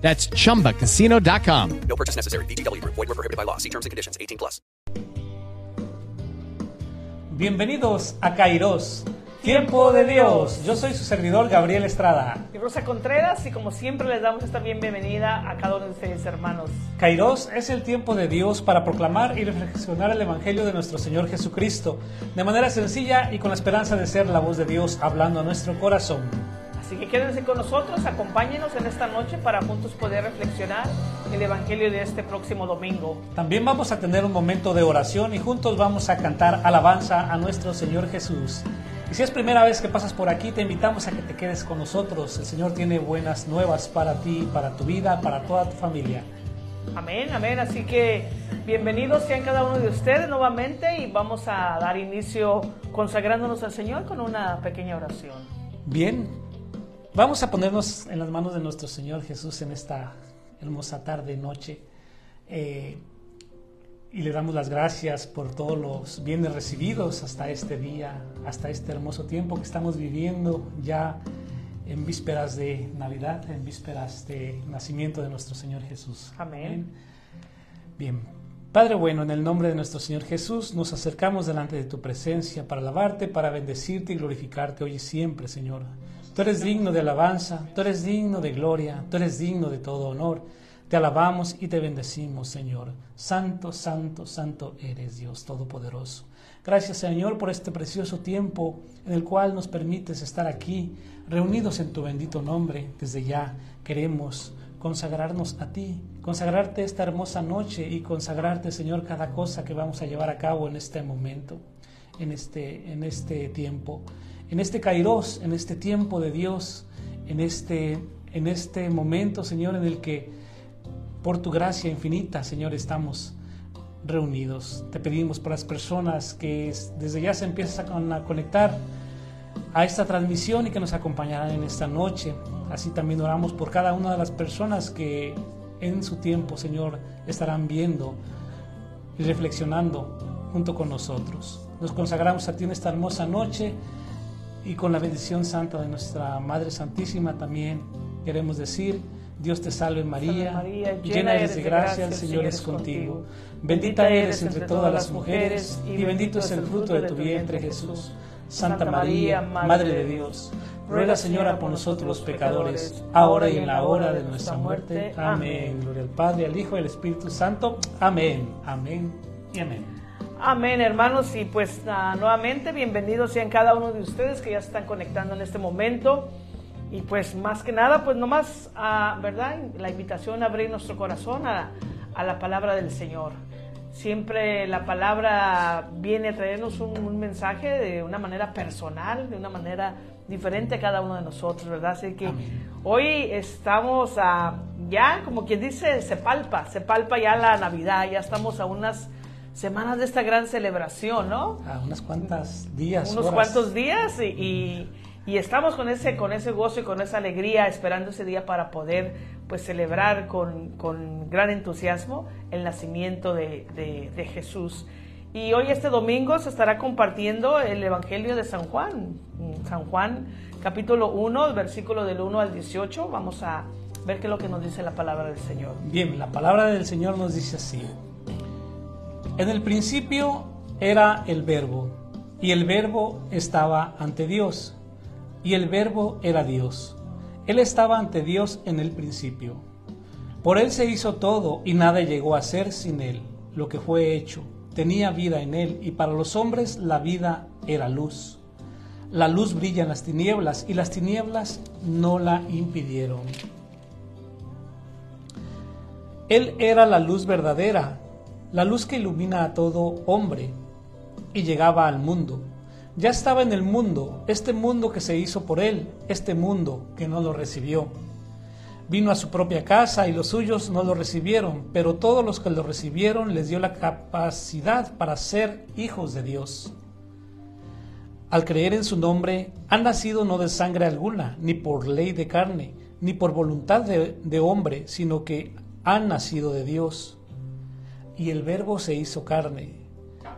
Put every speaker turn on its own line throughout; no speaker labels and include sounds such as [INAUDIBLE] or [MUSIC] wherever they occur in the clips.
That's chumbacasino.com.
No purchase necessary. VGW Group. Void were prohibited by law. See terms and conditions. 18 plus.
Bienvenidos a Kairos, Tiempo de Dios. Yo soy su servidor Gabriel Estrada.
Y Rosa Contreras y como siempre les damos esta bienvenida a cada uno de ustedes hermanos.
Kairos es el tiempo de Dios para proclamar y reflexionar el Evangelio de nuestro Señor Jesucristo de manera sencilla y con la esperanza de ser la voz de Dios hablando a nuestro corazón.
Así que quédense con nosotros, acompáñenos en esta noche para juntos poder reflexionar el Evangelio de este próximo domingo.
También vamos a tener un momento de oración y juntos vamos a cantar alabanza a nuestro Señor Jesús. Y si es primera vez que pasas por aquí, te invitamos a que te quedes con nosotros. El Señor tiene buenas nuevas para ti, para tu vida, para toda tu familia.
Amén, amén. Así que bienvenidos sean cada uno de ustedes nuevamente y vamos a dar inicio consagrándonos al Señor con una pequeña oración.
Bien, vamos a ponernos en las manos de nuestro Señor Jesús en esta hermosa tarde, noche. Eh, y le damos las gracias por todos los bienes recibidos hasta este día, hasta este hermoso tiempo que estamos viviendo ya en vísperas de Navidad, en vísperas de nacimiento de nuestro Señor Jesús.
Amén.
Bien. Padre bueno, en el nombre de nuestro Señor Jesús, nos acercamos delante de tu presencia para alabarte, para bendecirte y glorificarte hoy y siempre, Señor. Tú eres digno de alabanza, tú eres digno de gloria, tú eres digno de todo honor. Te alabamos y te bendecimos, Señor. Santo, santo, santo eres Dios Todopoderoso. Gracias, Señor, por este precioso tiempo en el cual nos permites estar aquí, reunidos en tu bendito nombre. Desde ya queremos consagrarnos a ti, consagrarte esta hermosa noche y consagrarte, Señor, cada cosa que vamos a llevar a cabo en este momento, en este, en este tiempo, en este kairos, en este tiempo de Dios, en este, en este momento, Señor, en el que por tu gracia infinita, Señor, estamos reunidos. Te pedimos por las personas que desde ya se empiezan a conectar a esta transmisión y que nos acompañarán en esta noche. Así también oramos por cada una de las personas que en su tiempo, Señor, estarán viendo y reflexionando junto con nosotros. Nos consagramos a ti en esta hermosa noche y con la bendición santa de nuestra Madre Santísima también queremos decir, Dios te salve María,
María,
llena eres de gracia, el Señor es contigo. Bendita eres entre todas las mujeres y bendito es el fruto de tu vientre Jesús. Santa María, Madre de Dios, ruega Señora por nosotros los pecadores, ahora y en la hora de nuestra muerte. Amén. Gloria al Padre, al Hijo y al Espíritu Santo. Amén, amén y amén.
Amén, hermanos, y pues uh, nuevamente bienvenidos sean cada uno de ustedes que ya están conectando en este momento. Y pues más que nada, pues nomás, uh, ¿verdad? La invitación a abrir nuestro corazón a, a, la palabra del Señor. Siempre la palabra viene a traernos un, un, mensaje de una manera personal, de una manera diferente a cada uno de nosotros, ¿verdad? Así que Amén. hoy estamos a, ya, como quien dice, se palpa, se palpa ya la Navidad, ya estamos a unas semanas de esta gran celebración, ¿no?
A unas cuantas días.
Unos
horas.
cuantos días y, y y estamos con ese, con ese gozo y con esa alegría esperando ese día para poder pues celebrar con, con gran entusiasmo el nacimiento de, de, de, Jesús. Y hoy este domingo se estará compartiendo el Evangelio de San Juan, San Juan capítulo 1, versículo del 1 al 18. Vamos a ver qué es lo que nos dice la palabra del Señor.
Bien, la palabra del Señor nos dice así. En el principio era el verbo, y el verbo estaba ante Dios y el verbo era Dios. Él estaba ante Dios en el principio. Por Él se hizo todo y nada llegó a ser sin Él. Lo que fue hecho tenía vida en Él y para los hombres la vida era luz. La luz brilla en las tinieblas y las tinieblas no la impidieron. Él era la luz verdadera, la luz que ilumina a todo hombre y llegaba al mundo. Ya estaba en el mundo, este mundo que se hizo por Él, este mundo que no lo recibió. Vino a su propia casa y los suyos no lo recibieron, pero todos los que lo recibieron les dio la capacidad para ser hijos de Dios. Al creer en su nombre, han nacido no de sangre alguna, ni por ley de carne, ni por voluntad de, hombre, sino que han nacido de Dios. Y el Verbo se hizo carne,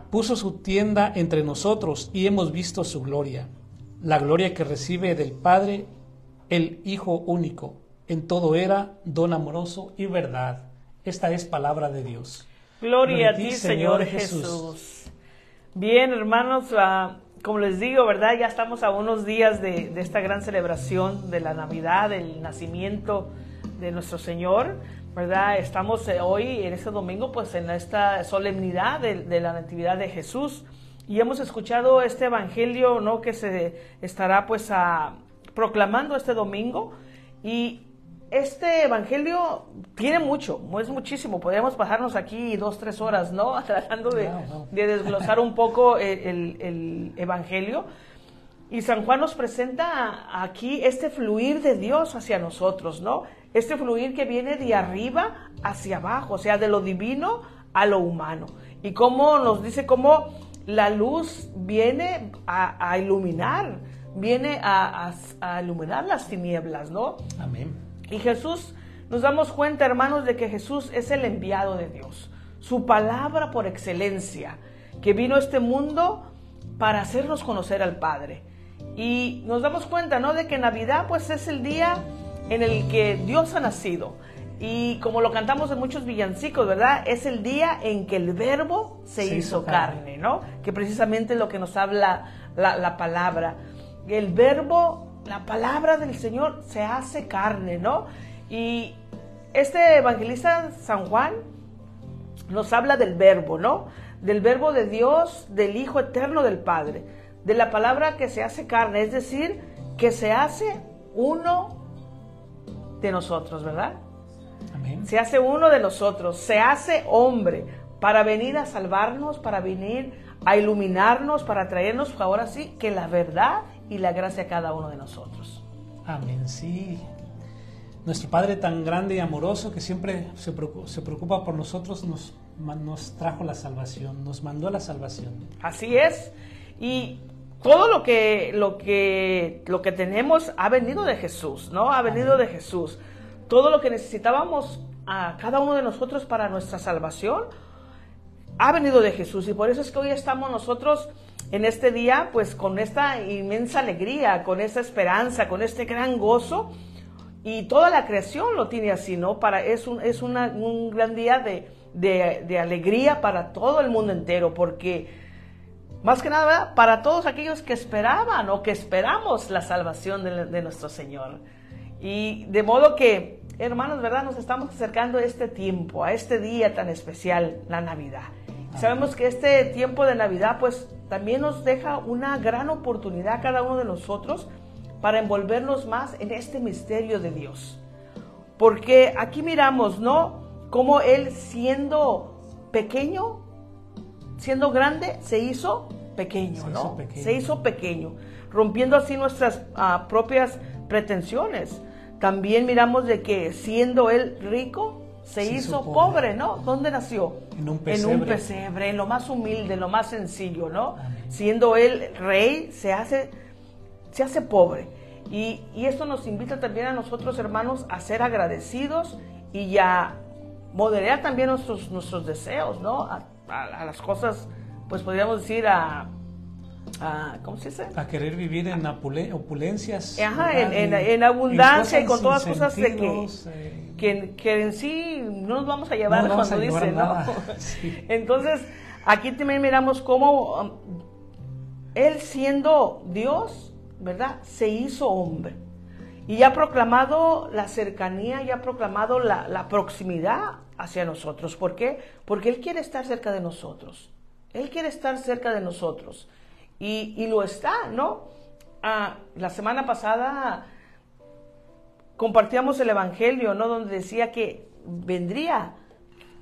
puso su tienda entre nosotros y hemos visto su gloria, la gloria que recibe del Padre el Hijo único en todo era don amoroso y verdad. Esta es palabra de Dios.
Gloria, a ti, Señor Jesús. Bien, hermanos, uh, como les digo, ¿verdad? Ya estamos a unos días de, de, esta gran celebración de la Navidad, del nacimiento de nuestro Señor, ¿verdad? Estamos eh, hoy, en este domingo, pues en esta solemnidad de, de la Natividad de Jesús. Y hemos escuchado este evangelio, ¿no? Que se estará, pues, a, proclamando este domingo. Y este evangelio tiene mucho, es muchísimo. Podríamos pasarnos aquí dos, tres horas, ¿no? [LAUGHS] Tratando de, de desglosar un poco el, el, evangelio. Y San Juan nos presenta aquí este fluir de Dios hacia nosotros, ¿no? Este fluir que viene de arriba hacia abajo, o sea, de lo divino a lo humano. Y cómo nos dice cómo la luz viene a, a iluminar, viene a, a, a iluminar las tinieblas, ¿no?
Amén.
Y Jesús, nos damos cuenta, hermanos, de que Jesús es el enviado de Dios, su palabra por excelencia, que vino a este mundo para hacernos conocer al Padre. Y nos damos cuenta, ¿no? De que Navidad, pues, es el día en el que Dios ha nacido. Y como lo cantamos en muchos villancicos, ¿verdad? Es el día en que el verbo se, se hizo carne, carne, ¿no? Que precisamente es lo que nos habla la, la palabra. El verbo la palabra del Señor se hace carne, ¿no? Y este evangelista San Juan nos habla del verbo, ¿no? Del verbo de Dios, del Hijo eterno del Padre, de la palabra que se hace carne, es decir, que se hace uno de nosotros, ¿verdad?
Amén.
Se hace uno de nosotros, se hace hombre para venir a salvarnos, para venir a iluminarnos, para traernos ahora sí que la verdad y la gracia a cada uno de nosotros.
Amén, sí. Nuestro Padre tan grande y amoroso que siempre se preocupa, se preocupa por nosotros nos, nos trajo la salvación, nos mandó la salvación.
Así es. Y todo lo que, lo que, lo que tenemos ha venido de Jesús, ¿no? Ha venido de Jesús. Todo lo que necesitábamos a cada uno de nosotros para nuestra salvación ha venido de Jesús. Y por eso es que hoy estamos nosotros en este día, pues con esta inmensa alegría, con esta esperanza, con este gran gozo. Y toda la creación lo tiene así, ¿no? Para, es un, es una, un gran día de, de, de, alegría para todo el mundo entero, porque más que nada para todos aquellos que esperaban o que esperamos la salvación de, de nuestro Señor. Y de modo que, hermanos, ¿verdad? Nos estamos acercando a este tiempo, a este día tan especial, la Navidad. Sabemos que este tiempo de Navidad pues también nos deja una gran oportunidad a cada uno de nosotros para envolvernos más en este misterio de Dios. Porque aquí miramos, ¿no? Cómo Él siendo pequeño, siendo grande, se hizo pequeño,
Se
¿no?
hizo pequeño.
Se hizo pequeño, rompiendo así nuestras uh, propias pretensiones. También miramos de que siendo Él rico, se, se hizo pobre. pobre, ¿no? ¿Dónde nació?
En un pesebre.
En un pesebre, en lo más humilde, en lo más sencillo, ¿no? Amén. Siendo él rey, se hace, se hace pobre. Y, y, esto nos invita también a nosotros, hermanos, a ser agradecidos y a moderar también nuestros, nuestros deseos, ¿no? A, a, a las cosas, pues podríamos decir, a, a, ¿cómo se dice?
A querer vivir en opulencias.
Ajá, en, en, en, abundancia y con todas las cosas de que, eh, que, que, en sí no nos vamos a llevar
no
cuando dice. ¿no? [LAUGHS] [LAUGHS]
Sí.
Entonces, aquí también miramos cómo um, él siendo Dios, ¿verdad? Se hizo hombre. Y ha proclamado la cercanía, y ha proclamado la, la proximidad hacia nosotros. ¿Por qué? Porque Él quiere estar cerca de nosotros. Él quiere estar cerca de nosotros. Y, y lo está, ¿no? Ah, la semana pasada compartíamos el Evangelio, ¿no? Donde decía que vendría,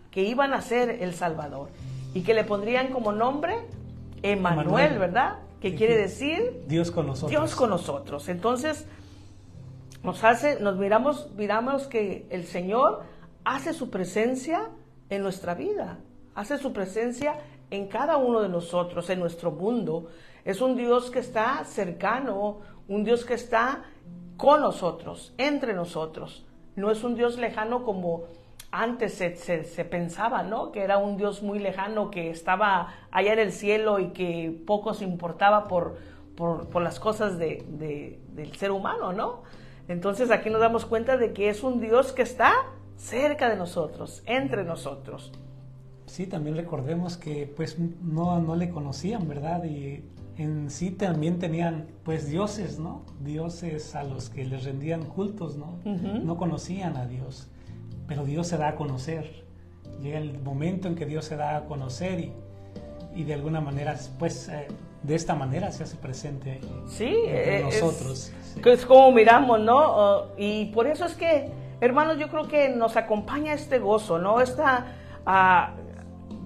que iban a ser el Salvador. Y que le pondrían como nombre Emanuel, ¿verdad? Que quiere decir
Dios con nosotros.
Dios con nosotros. Entonces, nos hace, nos miramos, miramos que el Señor hace su presencia en nuestra vida, hace su presencia en cada uno de nosotros, en nuestro mundo. Es un Dios que está cercano, un Dios que está con nosotros, entre nosotros. No es un Dios lejano como antes se, pensaba, ¿no? Que era un Dios muy lejano, que estaba allá en el cielo y que poco se importaba por, por, las cosas de, del ser humano, ¿no? Entonces aquí nos damos cuenta de que es un Dios que está cerca de nosotros, entre nosotros.
Sí, también recordemos que pues no, no le conocían, ¿verdad? Y en sí también tenían pues dioses, ¿no? Dioses a los que les rendían cultos, ¿no? No conocían a Dios, pero Dios se da a conocer. Llega el momento en que Dios se da a conocer y, y de alguna manera pues eh, de esta manera se hace presente
sí,
entre eh, nosotros.
Es, como miramos, ¿no? y por eso es que, hermanos, yo creo que nos acompaña este gozo, ¿no? Esta ah,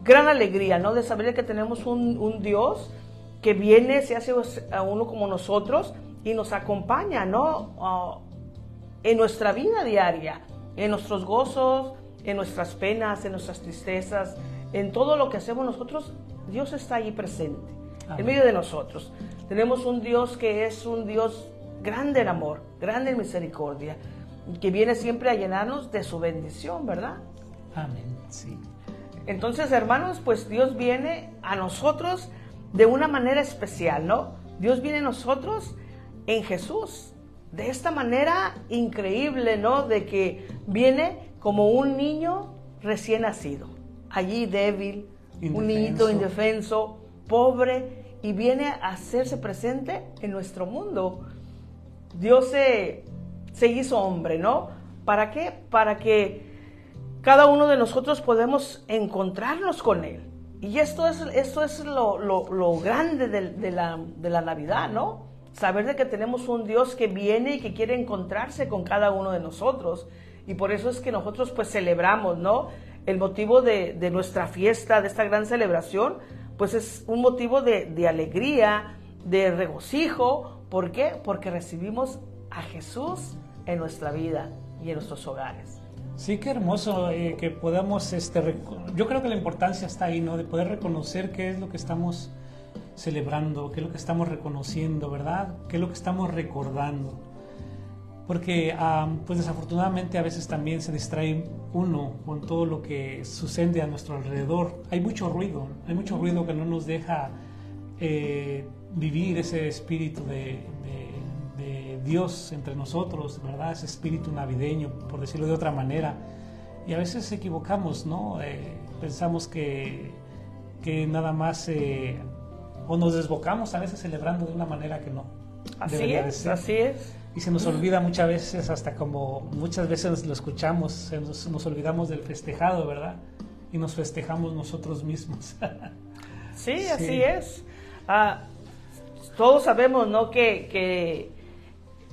gran alegría, ¿no? De saber que tenemos un, un Dios que viene, se hace a uno como nosotros y nos acompaña, ¿no? Ah, en nuestra vida diaria, en nuestros gozos, en nuestras penas, en nuestras tristezas, en todo lo que hacemos nosotros, Dios está allí presente, en medio de nosotros. Tenemos un Dios que es un Dios grande en amor, grande en misericordia, que viene siempre a llenarnos de su bendición, ¿verdad?
Amén, sí.
Entonces, hermanos, pues Dios viene a nosotros de una manera especial, ¿no? Dios viene a nosotros en Jesús, de esta manera increíble, ¿no? De que viene como un niño recién nacido, allí débil, un niñito indefenso, pobre, y viene a hacerse presente en nuestro mundo. Dios se, se hizo hombre, ¿no? ¿Para qué? Para que cada uno de nosotros podemos encontrarnos con Él. Y esto es, esto es lo, lo, grande de, la, de, la, Navidad, ¿no? Saber de que tenemos un Dios que viene y que quiere encontrarse con cada uno de nosotros. Y por eso es que nosotros pues celebramos, ¿no? El motivo de, de nuestra fiesta, de esta gran celebración, pues es un motivo de, de alegría, de regocijo. ¿Por qué? Porque recibimos a Jesús en nuestra vida y en nuestros hogares.
Sí, qué hermoso eh, que podamos, este, yo creo que la importancia está ahí, ¿no? De poder reconocer qué es lo que estamos celebrando, qué es lo que estamos reconociendo, ¿verdad? Qué es lo que estamos recordando. Porque, pues desafortunadamente a veces también se distrae uno con todo lo que sucede a nuestro alrededor. Hay mucho ruido, hay mucho ruido que no nos deja eh, vivir ese espíritu de, Dios entre nosotros, ¿verdad? Ese espíritu navideño, por decirlo de otra manera. Y a veces equivocamos, ¿no? Eh, pensamos que, que, nada más, eh, o nos desbocamos a veces celebrando de una manera que no.
Así es, así es.
Y se nos olvida muchas veces, hasta como muchas veces lo escuchamos, nos, olvidamos del festejado, ¿verdad? Y nos festejamos nosotros mismos.
sí, [LAUGHS] así es. Ah, todos sabemos, ¿no? Que, que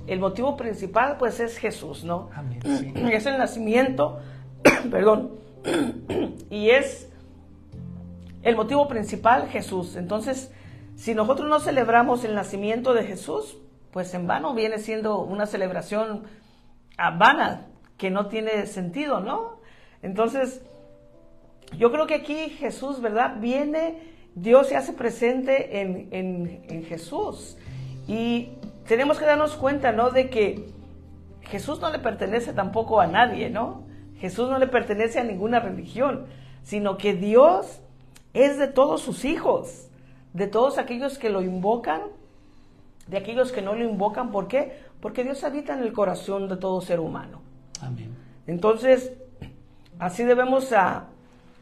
el motivo principal pues es Jesús, ¿no? Amén, [CLEARS THROAT] Es el nacimiento, [CLEARS THROAT] perdón, [CLEARS THROAT] y es el motivo principal Jesús. Entonces, si nosotros no celebramos el nacimiento de Jesús, pues en vano viene siendo una celebración vana, que no tiene sentido, ¿no? Entonces, yo creo que aquí Jesús, ¿verdad? Viene, Dios se hace presente en, en, en Jesús. Y tenemos que darnos cuenta, ¿no? De que Jesús no le pertenece tampoco a nadie, ¿no? Jesús no le pertenece a ninguna religión, sino que Dios es de todos sus hijos, de todos aquellos que lo invocan, de aquellos que no lo invocan. ¿Por qué? Porque Dios habita en el corazón de todo ser humano. Amén. Entonces, así debemos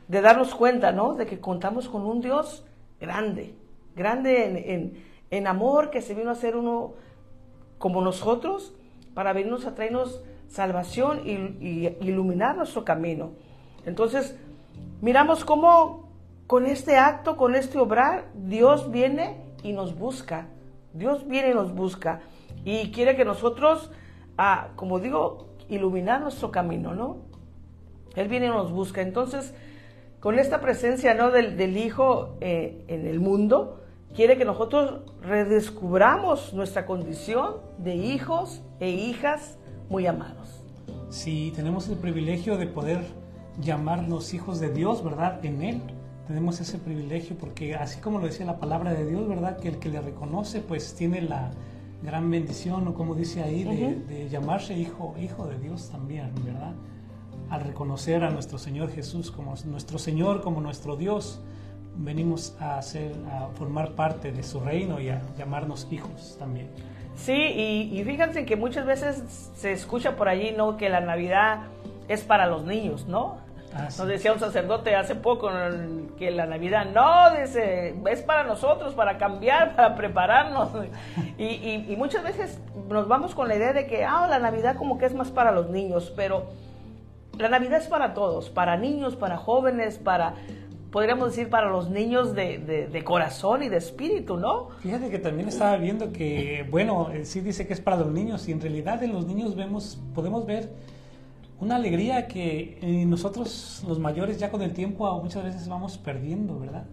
de darnos cuenta, ¿no? De que contamos con un Dios grande, grande en, en amor, que se vino a ser uno como nosotros para venirnos a traernos salvación y, iluminar nuestro camino. Entonces, miramos cómo con este acto, con este obrar, Dios viene y nos busca. Dios viene y nos busca. Y quiere que nosotros, ah, como digo, iluminar nuestro camino, ¿no? Él viene y nos busca. Entonces, con esta presencia, ¿no? Del, Hijo eh, en el mundo, quiere que nosotros redescubramos nuestra condición de hijos e hijas muy amados.
Sí, tenemos el privilegio de poder llamarnos hijos de Dios, ¿verdad? En Él. Tenemos ese privilegio porque así como lo decía la palabra de Dios, ¿verdad? Que el que le reconoce pues tiene la gran bendición o como dice ahí de, de llamarse hijo, hijo de Dios también, ¿verdad? Al reconocer a nuestro Señor Jesús como nuestro Señor, como nuestro Dios, venimos a, ser, a formar parte de su reino y a llamarnos hijos también.
Sí, y, y fíjense que muchas veces se escucha por allí, ¿no? Que la Navidad es para los niños, ¿no?
Ah, sí.
Nos decía un sacerdote hace poco que la Navidad, no, dice, es para nosotros, para cambiar, [LAUGHS] para prepararnos. Y, y- y muchas veces nos vamos con la idea de que, ah, la Navidad como que es más para los niños, pero la Navidad es para todos, para niños, para jóvenes, para, podríamos decir, para los niños de, de- de corazón y de espíritu, ¿no?
Fíjate que también estaba viendo que, bueno, eh, sí dice que es para los niños y en realidad en los niños vemos, podemos ver una alegría que eh, nosotros los mayores ya con el tiempo muchas veces vamos perdiendo, ¿verdad?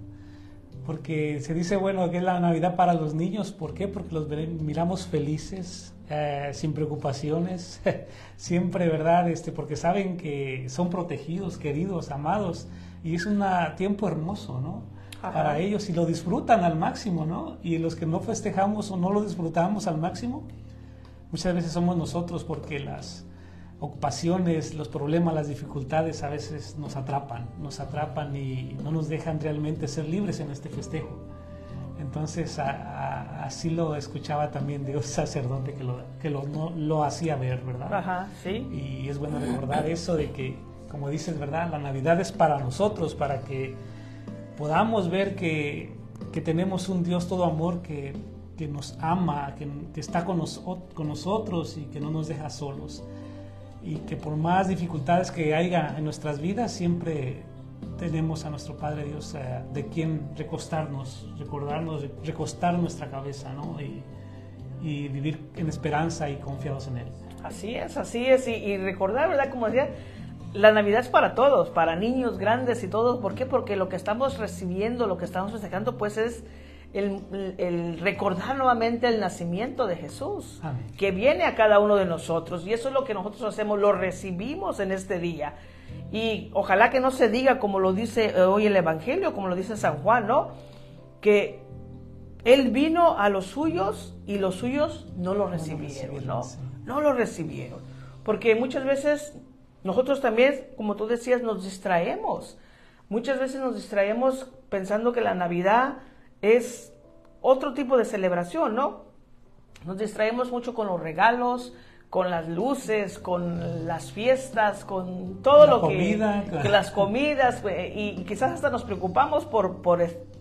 Porque se dice, bueno, que es la Navidad para los niños, ¿por qué? Porque los miramos felices, eh, sin preocupaciones, [LAUGHS] siempre, ¿verdad? Este, porque saben que son protegidos, queridos, amados, y es un tiempo hermoso, ¿no?
Ajá.
Para ellos y lo disfrutan al máximo, ¿no? Y los que no festejamos o no lo disfrutamos al máximo, muchas veces somos nosotros porque las ocupaciones, los problemas, las dificultades a veces nos atrapan, nos atrapan y no nos dejan realmente ser libres en este festejo. Entonces a- a- así lo escuchaba también Dios sacerdote que lo, que lo, no- lo hacía ver, ¿verdad?
Ajá, sí.
Y es bueno recordar eso de que, como dices, ¿verdad? La Navidad es para nosotros, para que podamos ver que, que tenemos un Dios todo amor que, que nos ama, que, que está con, nos- con nosotros y que no nos deja solos. Y que por más dificultades que haya en nuestras vidas, siempre tenemos a nuestro Padre Dios eh, de quien recostarnos, recordarnos, recostar nuestra cabeza, ¿no? Y, y vivir en esperanza y confiados en Él.
Así es, así es. Y, y recordar, ¿verdad? Como decía, la Navidad es para todos, para niños, grandes y todos. ¿Por qué? Porque lo que estamos recibiendo, lo que estamos festejando, pues es el, el recordar nuevamente el nacimiento de Jesús,
Amén.
que viene a cada uno de nosotros. Y eso es lo que nosotros hacemos, lo recibimos en este día. Y ojalá que no se diga como lo dice eh, hoy el Evangelio, como lo dice San Juan, ¿no? Que él vino a los suyos y los suyos no lo recibieron, ¿no? No lo recibieron. Porque muchas veces nosotros también, como tú decías, nos distraemos. Muchas veces nos distraemos pensando que la Navidad es otro tipo de celebración, ¿no? Nos distraemos mucho con los regalos, con las luces, con las fiestas, con todo
La
lo
comida,
que,
claro.
que las comidas eh, y, y quizás hasta nos preocupamos por,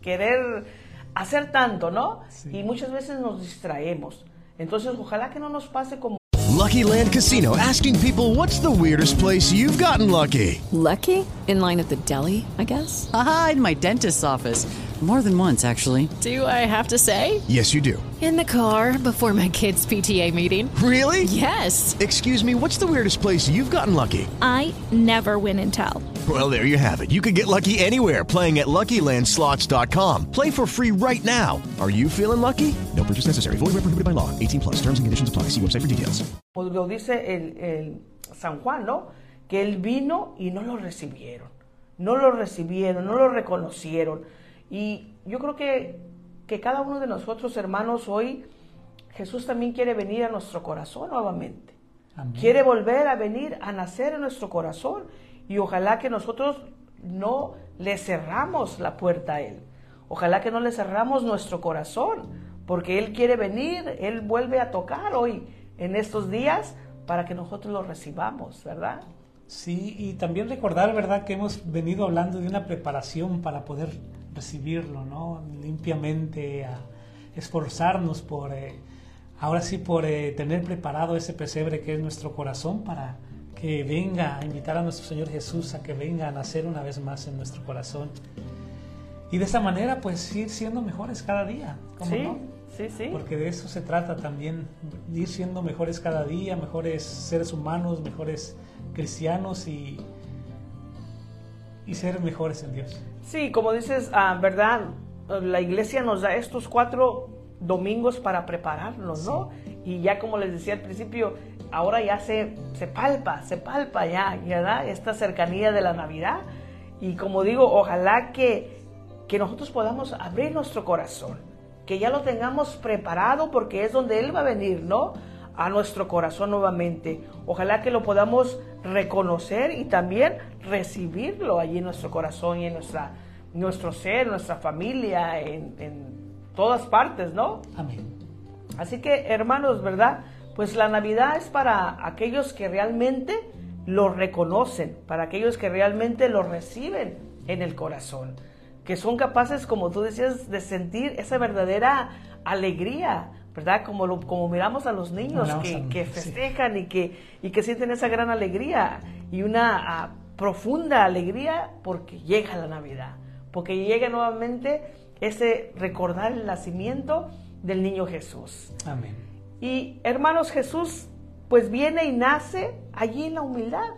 querer hacer tanto, ¿no?
Sí.
Y muchas veces nos distraemos. Entonces, ojalá que no nos pase como
Lucky Land Casino asking people what's the weirdest place you've gotten lucky?
Lucky? In line at the deli, I guess?
Aha, in my dentist's office. More than once, actually.
Do I have to say?
Yes, you do.
In the car before my kids' PTA meeting.
Really?
Yes.
Excuse me, what's the weirdest place you've gotten lucky?
I never win and tell.
Well, there you have it. You can get lucky anywhere playing at LuckyLandSlots.com. Play for free right now. Are you feeling lucky? No purchase necessary. Void where prohibited by law. 18 plus. Terms and conditions apply. See website for details.
pues lo dice el, el San Juan, ¿no? Que él vino y no lo recibieron. No lo recibieron, no lo reconocieron. Y yo creo que, que cada uno de nosotros, hermanos, hoy Jesús también quiere venir a nuestro corazón nuevamente.
Amén.
Quiere volver a venir a nacer en nuestro corazón. Y ojalá que nosotros no le cerramos la puerta a Él. Ojalá que no le cerramos nuestro corazón. Porque Él quiere venir, Él vuelve a tocar hoy, en estos días, para que nosotros lo recibamos, ¿verdad?
Sí, y también recordar, ¿verdad?, que hemos venido hablando de una preparación para poder recibirlo, ¿no? Limpiamente, a esforzarnos por, eh, ahora sí, por eh, tener preparado ese pesebre que es nuestro corazón para que venga a invitar a nuestro Señor Jesús a que venga a nacer una vez más en nuestro corazón. Y de esa manera, pues, ir siendo mejores cada día, ¿cómo
Sí,
no?
sí, sí.
Porque de eso se trata también, ir siendo mejores cada día, mejores seres humanos, mejores cristianos y, y ser mejores en Dios.
Sí, como dices, ah, ¿verdad? La iglesia nos da estos cuatro domingos para prepararnos, ¿no? Y ya como les decía al principio, ahora ya se, se palpa, se palpa ya, ¿verdad? Esta cercanía de la Navidad. Y como digo, ojalá que, que nosotros podamos abrir nuestro corazón, que ya lo tengamos preparado porque es donde Él va a venir, ¿no? A nuestro corazón nuevamente. Ojalá que lo podamos reconocer y también recibirlo allí en nuestro corazón y en nuestra, nuestro ser, nuestra familia, en, en todas partes, ¿no?
Amén.
Así que, hermanos, ¿verdad? Pues la Navidad es para aquellos que realmente lo reconocen, para aquellos que realmente lo reciben en el corazón, que son capaces, como tú decías, de sentir esa verdadera alegría, ¿verdad? Como, lo, como miramos a los niños que,
sí.
festejan y, que, y que sienten esa gran alegría y una ah, profunda alegría porque llega la Navidad, porque llega nuevamente ese recordar el nacimiento del niño Jesús.
Amén.
Y hermanos, Jesús pues viene y nace allí en la humildad,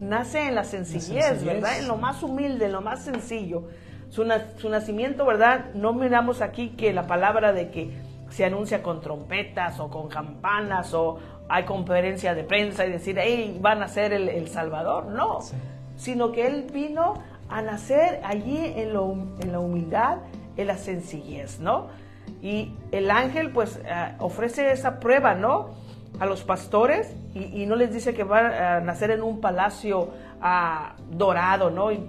nace en la sencillez,
sencillez.
¿verdad? En lo más humilde, en lo más sencillo. Su, na- su nacimiento, ¿verdad? No miramos aquí que la palabra de que se anuncia con trompetas o con campanas o hay conferencia de prensa y decir, hey, van a ser el, el Salvador. No,
Sí.
sino que Él vino a nacer allí en, lo, en la humildad, en la sencillez, ¿no? Y el ángel pues eh, ofrece esa prueba, ¿no? A los pastores y, y no les dice que van a nacer en un palacio ah, dorado, ¿no? Y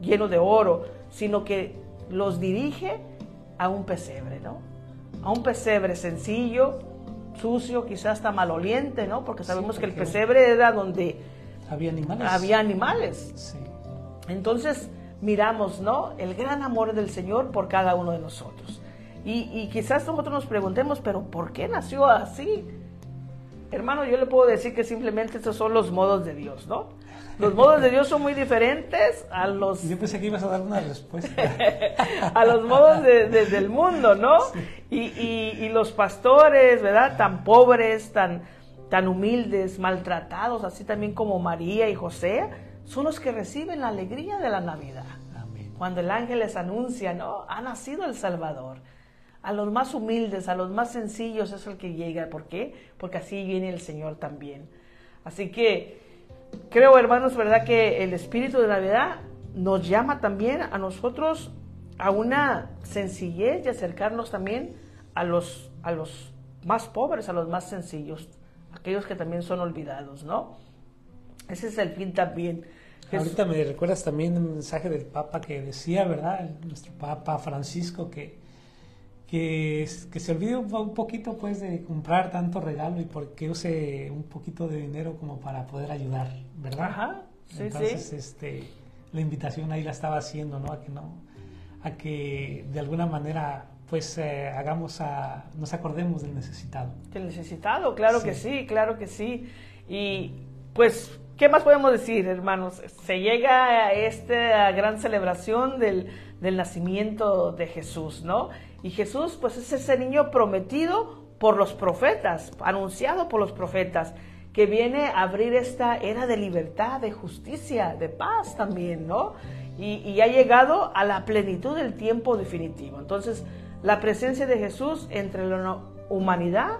lleno de oro, sino que los dirige a un pesebre, ¿no? A un pesebre sencillo, sucio, quizás hasta maloliente, ¿no? Porque sabemos que el pesebre era donde
Había animales.
había animales.
Sí.
Entonces miramos, ¿no? El gran amor del Señor por cada uno de nosotros. Y, y quizás nosotros nos preguntemos, pero ¿por qué nació así? Hermano, yo le puedo decir que simplemente estos son los modos de Dios, ¿no? Los modos de Dios son muy diferentes a los
Yo pensé que ibas a dar una respuesta. [LAUGHS]
a los modos de- de- del mundo, ¿no? Y, y- y los pastores, ¿verdad? Tan pobres, tan, tan humildes, maltratados, así también como María y José, son los que reciben la alegría de la Navidad.
Amén.
Cuando el ángel les anuncia, ¿no? Ha nacido el Salvador. A los más humildes, a los más sencillos es el que llega. ¿Por qué? Porque así viene el Señor también. Así que creo, hermanos, ¿verdad? Que el espíritu de Navidad nos llama también a nosotros a una sencillez y acercarnos también a los, a los más pobres, a los más sencillos, aquellos que también son olvidados, ¿no? Ese es el fin también.
Ahorita me recuerdas también un mensaje del Papa que decía, ¿verdad? Nuestro Papa Francisco que, que, se olvide un, po- un poquito pues de comprar tanto regalo y porque use un poquito de dinero como para poder ayudar, ¿verdad?
Ajá, sí,
Entonces,
sí.
este, la invitación ahí la estaba haciendo, ¿no? A que no, a que de alguna manera pues eh, hagamos a, nos acordemos del necesitado.
Del necesitado, claro
Sí.
que sí, claro que sí. Y pues, ¿qué más podemos decir, hermanos? Se llega a esta gran celebración del, del nacimiento de Jesús, ¿no? Y Jesús, pues es ese niño prometido por los profetas, anunciado por los profetas, que viene a abrir esta era de libertad, de justicia, de paz también, ¿no? Y, y ha llegado a la plenitud del tiempo definitivo. Entonces, la presencia de Jesús entre la humanidad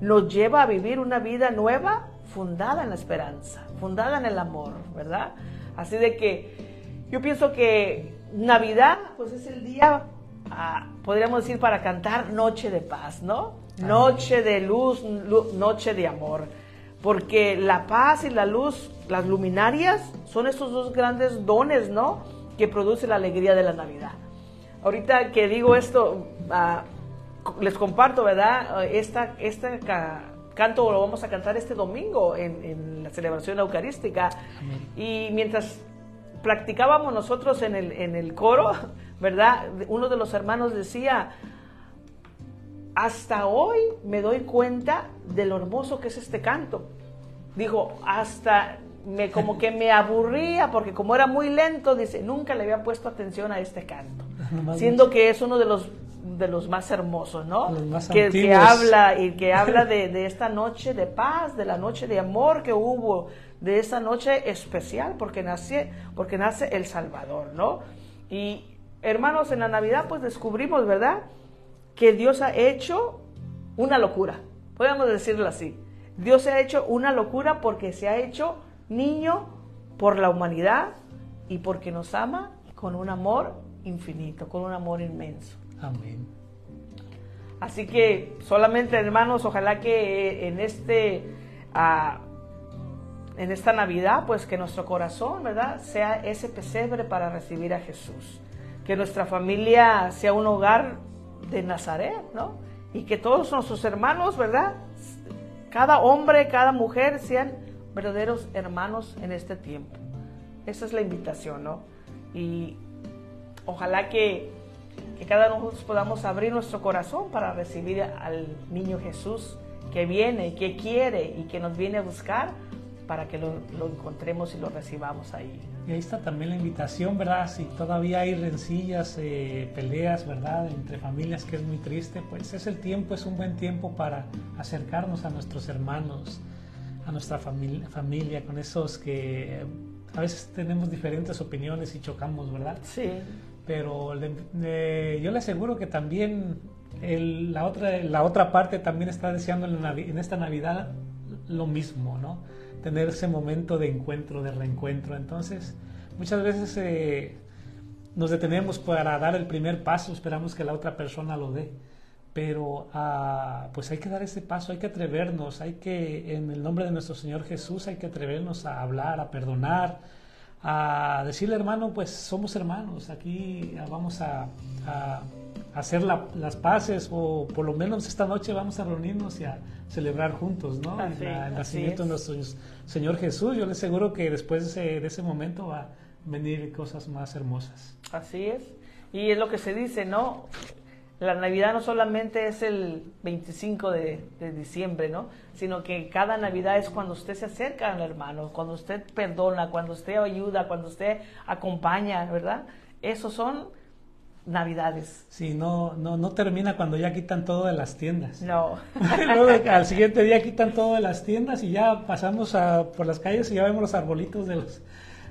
nos lleva a vivir una vida nueva fundada en la esperanza, fundada en el amor, ¿verdad? Así de que yo pienso que Navidad, pues es el día, ah, podríamos decir, para cantar Noche de Paz, ¿no? Noche de luz, lu- noche de amor. Porque la paz y la luz, las luminarias, son estos dos grandes dones, ¿no? Que produce la alegría de la Navidad. Ahorita que digo esto, ah, les comparto, ¿verdad? Esta, este ca- canto lo vamos a cantar este domingo en, en la celebración eucarística. Y mientras practicábamos nosotros en el, en el coro, ¿verdad? Uno de los hermanos decía, hasta hoy me doy cuenta de lo hermoso que es este canto. Dijo, hasta me como que me aburría porque como era muy lento, dice, nunca le había puesto atención a este canto. Siendo que es uno de los de los más hermosos, ¿no?
Los más
que, que habla y que [LAUGHS] habla de, de esta noche de paz, de la noche de amor que hubo, de esa noche especial porque nace, porque nace el Salvador, ¿no? Y hermanos, en la Navidad pues descubrimos, ¿verdad? Que Dios ha hecho una locura, podríamos decirlo así. Dios se ha hecho una locura porque se ha hecho niño por la humanidad y porque nos ama con un amor infinito, con un amor inmenso.
Amén.
Así que solamente hermanos, ojalá que en este ah, en esta Navidad, pues que nuestro corazón, ¿verdad? Sea ese pesebre para recibir a Jesús. Que nuestra familia sea un hogar de Nazaret, ¿no? Y que todos nuestros hermanos, ¿verdad? Cada hombre, cada mujer sean verdaderos hermanos en este tiempo. Esa es la invitación, ¿no? Y ojalá que, que cada uno de nosotros podamos abrir nuestro corazón para recibir al niño Jesús que viene, que quiere y que nos viene a buscar para que lo, lo, encontremos y lo recibamos ahí.
Y ahí está también la invitación, ¿verdad? Si todavía hay rencillas, eh, peleas, ¿verdad? Entre familias, que es muy triste, pues es el tiempo, es un buen tiempo para acercarnos a nuestros hermanos, a nuestra familia, familia con esos que a veces tenemos diferentes opiniones y chocamos, ¿verdad?
Sí.
Pero eh, yo le aseguro que también el, la, otra, la otra parte también está deseando en, la, en esta Navidad lo mismo, ¿no? tener ese momento de encuentro, de reencuentro. Entonces, muchas veces eh, nos detenemos para dar el primer paso, esperamos que la otra persona lo dé. Pero ah, pues hay que dar ese paso, hay que atrevernos, hay que, en el nombre de nuestro Señor Jesús, hay que atrevernos a hablar, a perdonar, a decirle hermano, pues somos hermanos, aquí vamos a, a hacer la, las paces o por lo menos esta noche vamos a reunirnos y a celebrar juntos, ¿no?
Así,
el, nacimiento de nuestro Señor Jesús. Yo le aseguro que después de ese, de ese momento va a venir cosas más hermosas.
Así es. Y es lo que se dice, ¿no? La Navidad no solamente es el 25 de, de, diciembre, ¿no? Sino que cada Navidad es cuando usted se acerca al hermano, cuando usted perdona, cuando usted ayuda, cuando usted acompaña, ¿verdad? Esos son Navidades.
Sí, no, no, no termina cuando ya quitan todo de las tiendas.
No. [LAUGHS]
Luego al siguiente día quitan todo de las tiendas y ya pasamos a, por las calles y ya vemos los arbolitos de los,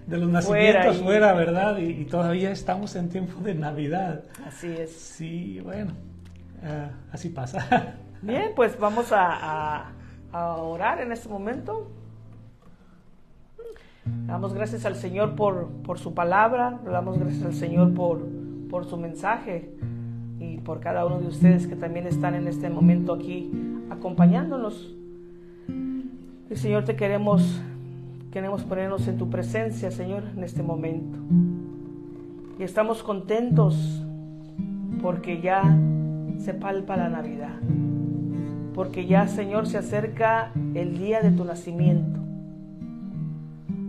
de los nacimientos fuera, fuera ¿verdad? Y, y, todavía estamos en tiempo de Navidad.
Así es.
Sí, bueno, uh, así pasa. [LAUGHS]
Bien, pues vamos a, a, a, orar en este momento. Damos gracias al Señor por, por su palabra, le damos gracias al Señor por, por su mensaje y por cada uno de ustedes que también están en este momento aquí acompañándonos. Y Señor, te queremos queremos ponernos en tu presencia, Señor, en este momento. Y estamos contentos porque ya se palpa la Navidad. Porque ya, Señor, se acerca el día de tu nacimiento.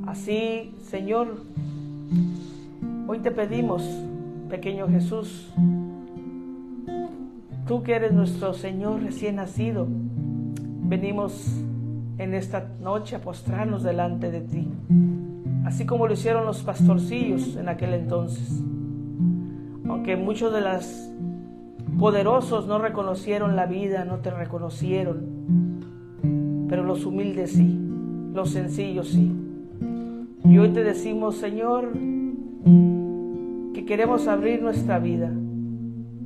Así, Señor, hoy te pedimos, pequeño Jesús, tú que eres nuestro Señor recién nacido, venimos en esta noche a postrarnos delante de ti, así como lo hicieron los pastorcillos en aquel entonces. Aunque muchos de los poderosos no reconocieron la vida, no te reconocieron, pero los humildes sí, los sencillos sí. Y hoy te decimos, Señor, que queremos abrir nuestra vida,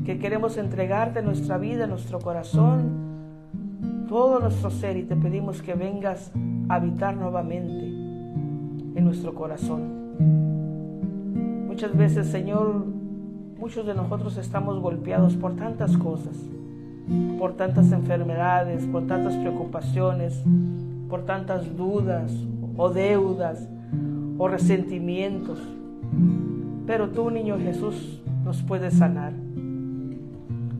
que queremos entregarte nuestra vida, nuestro corazón, todo nuestro ser y te pedimos que vengas a habitar nuevamente en nuestro corazón. Muchas veces, Señor, muchos de nosotros estamos golpeados por tantas cosas, por tantas enfermedades, por tantas preocupaciones, por tantas dudas o deudas o resentimientos. Pero tú, niño Jesús, nos puedes sanar.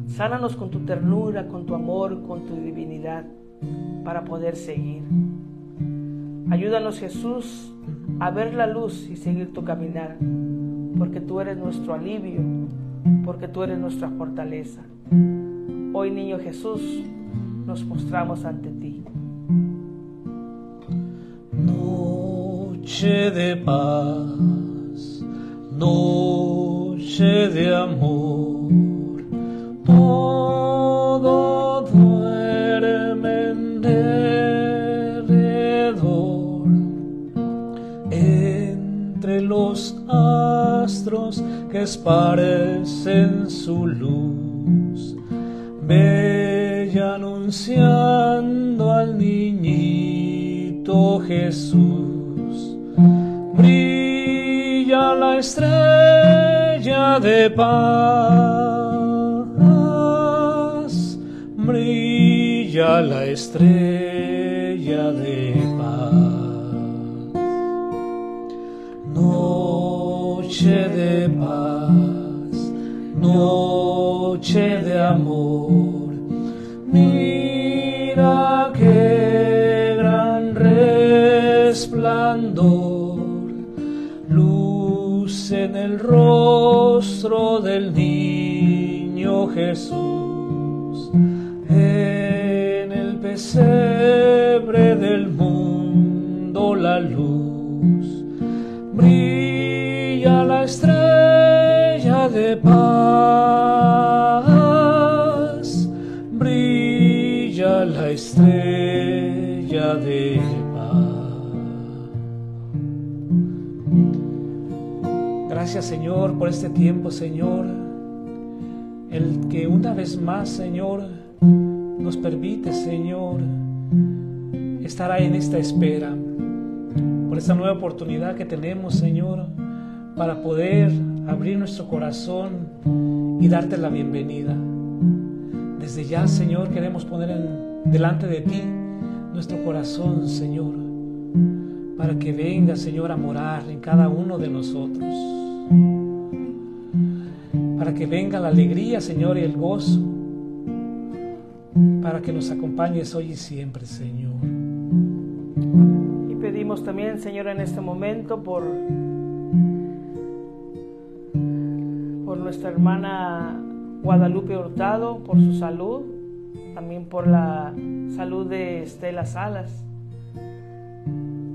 Sánanos con tu ternura, con tu amor, con tu divinidad, para poder seguir. Ayúdanos, Jesús, a ver la luz y seguir tu caminar, porque tú eres nuestro alivio, porque tú eres nuestra fortaleza. Hoy, niño Jesús, nos postramos ante ti.
Noche de paz, noche de amor, todo entre los astros que esparcen su luz, bella anuncia anunciando al niñito Jesús. Brilla la estrella de paz, brilla la estrella de paz. Noche de paz, noche de amor. Mira qué gran resplandor, luz en el rostro del niño Jesús, pesebre del mundo la luz, brilla la estrella de paz, brilla la estrella de paz. Gracias Señor por este tiempo, Señor, el que una vez más, Señor, nos permite, Señor, estar ahí en esta espera, por esta nueva oportunidad que tenemos, Señor, para poder abrir nuestro corazón y darte la bienvenida. Desde ya, Señor, queremos poner en- delante de ti nuestro corazón, Señor, para que venga, Señor, a morar en cada uno de nosotros. Para que venga la alegría, Señor, y el gozo. Para que nos acompañes hoy y siempre, Señor.
Y pedimos también, Señor, en este momento por, por nuestra hermana Guadalupe Hurtado, por su salud, también por la salud de Estela Salas,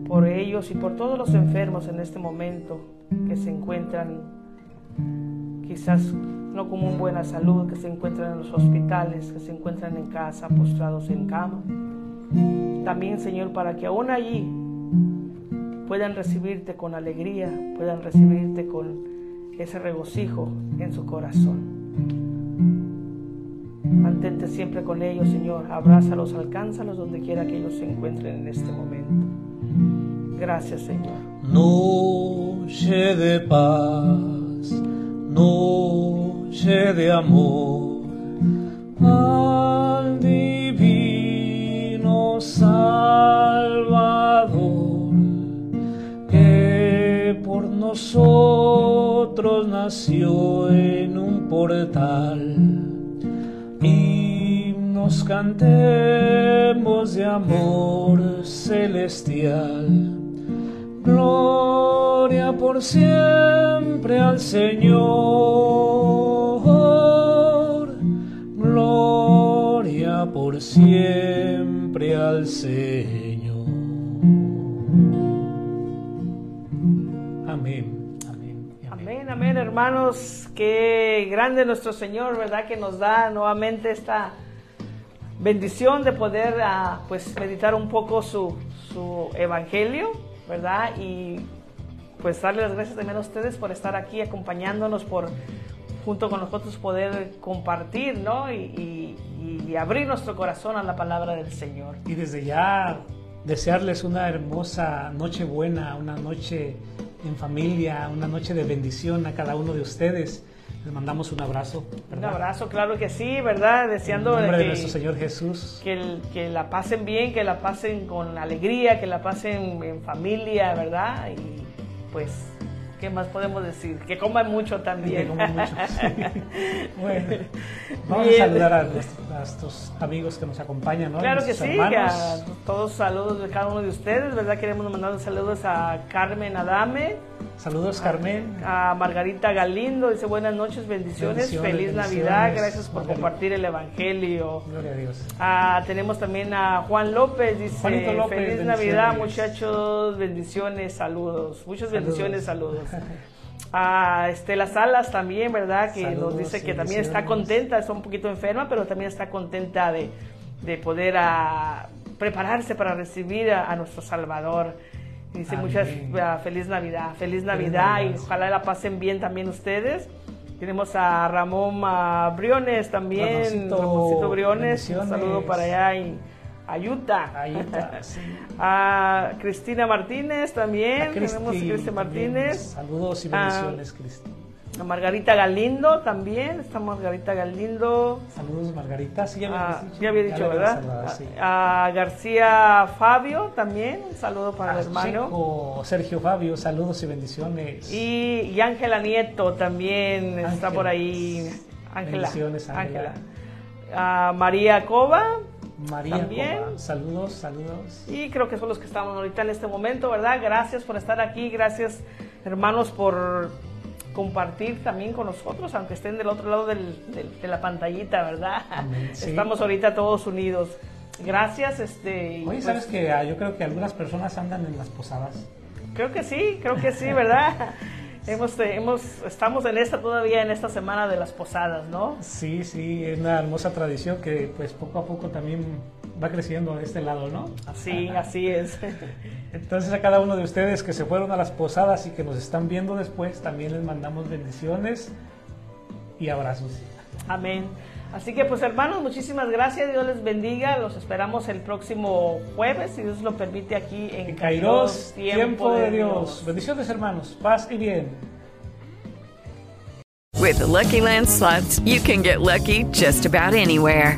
por ellos y por todos los enfermos en este momento que se encuentran quizás no una buena salud, que se encuentran en los hospitales, que se encuentran en casa, postrados en cama. También, Señor, para que aún allí puedan recibirte con alegría, puedan recibirte con ese regocijo en su corazón. Mantente siempre con ellos, Señor. Abrázalos, alcánzalos donde quiera que ellos se encuentren en este momento. Gracias, Señor.
Noche de paz, noche de amor, al divino Salvador, que por nosotros nació en un portal. Himnos cantemos de amor celestial. Gloria por siempre al Señor. Gloria por siempre al Señor. Amén. Amén. Amén,
amén, hermanos. Qué grande nuestro Señor, ¿verdad? Que nos da nuevamente esta bendición de poder ah, pues meditar un poco su, su evangelio, ¿verdad? Y pues darle las gracias también a ustedes por estar aquí acompañándonos, por junto con nosotros poder compartir, ¿no? Y, y- y abrir nuestro corazón a la palabra del Señor.
Y desde ya desearles una hermosa noche buena, una noche en familia, una noche de bendición a cada uno de ustedes. Les mandamos un abrazo.
Un abrazo, claro que sí, ¿verdad?
En
Deseando
de
que-
nuestro Señor Jesús.
que, el- que la pasen bien, que la pasen con alegría, que la pasen en familia, ¿verdad? Y pues, ¿qué más podemos decir? Que coman mucho también.
Que coman mucho, [LAUGHS] sí. Bueno, vamos
Bien.
a saludar a, nuestros- a estos amigos que nos acompañan, ¿no?
Claro que sí,
hermanos.
a todos saludos de cada uno de ustedes, ¿verdad? Queremos mandar saludos a Carmen Adame,
Saludos, Carmen.
a Margarita Galindo, dice buenas noches, bendiciones,
Bendiciones,
feliz
bendiciones.
Navidad, gracias por
Margarita.
compartir el Evangelio.
Gloria a Dios.
Ah, tenemos también a Juan López, dice
López,
feliz. Navidad muchachos, bendiciones, saludos, muchas
Saludos.
bendiciones, saludos. [LAUGHS] A Estela Salas también, ¿verdad? Que
Saludos,
nos dice que también está contenta, está un poquito enferma, pero también está contenta de, de poder ah, prepararse para recibir a, a nuestro Salvador. Dice
Amén.
muchas ah, feliz Navidad, feliz Navidad y
Navidad.
ojalá la pasen bien también ustedes Tenemos a Ramón Briones también,
Ramoncito,
Ramoncito Briones, un saludo para allá en Ayuta.
Sí. [LAUGHS]
A Cristina Martínez también,
A Cristi
tenemos a Cristi
también,
Martínez.
Saludos y
Ah,
bendiciones, Cristi.
A Margarita Galindo también, está Margarita Galindo.
Saludos, Margarita. Sí, ya, me
Ah,
dicho.
ya había dicho, ¿verdad?
saludado, sí.
A, a García Fabio también, un saludo para
A
el hermano.
Checo, Sergio Fabio, saludos y bendiciones.
Y, y Ángela Nieto también está por ahí. Ángela.
Bendiciones, Ángela.
A María Cova.
María
también.
Cova, saludos, saludos.
Y creo que son los que estamos ahorita en este momento, ¿verdad? Gracias por estar aquí, gracias hermanos por compartir también con nosotros, aunque estén del otro lado del- del- de la pantallita, ¿verdad?
Sí.
Estamos ahorita todos unidos. Gracias, este.
Oye,
pues,
¿sabes que ah, yo creo que algunas personas andan en las posadas?
Creo que sí, creo que sí, ¿verdad? [LAUGHS] hemos, eh, hemos, estamos en esta todavía, en esta semana de las posadas, ¿no?
Sí, sí, es una hermosa tradición que pues poco a poco también va creciendo a este lado, ¿no?
Así, así es. [LAUGHS]
Entonces a cada uno de ustedes que se fueron a las posadas y que nos están viendo después, también les mandamos bendiciones y abrazos.
Amén. Así que pues hermanos, muchísimas gracias, Dios les bendiga, los esperamos el próximo jueves, si Dios lo permite, aquí en
En Kairos, tiempo de Dios. Bendiciones hermanos, paz y bien.
With the Lucky Land slots, you can get lucky just about anywhere.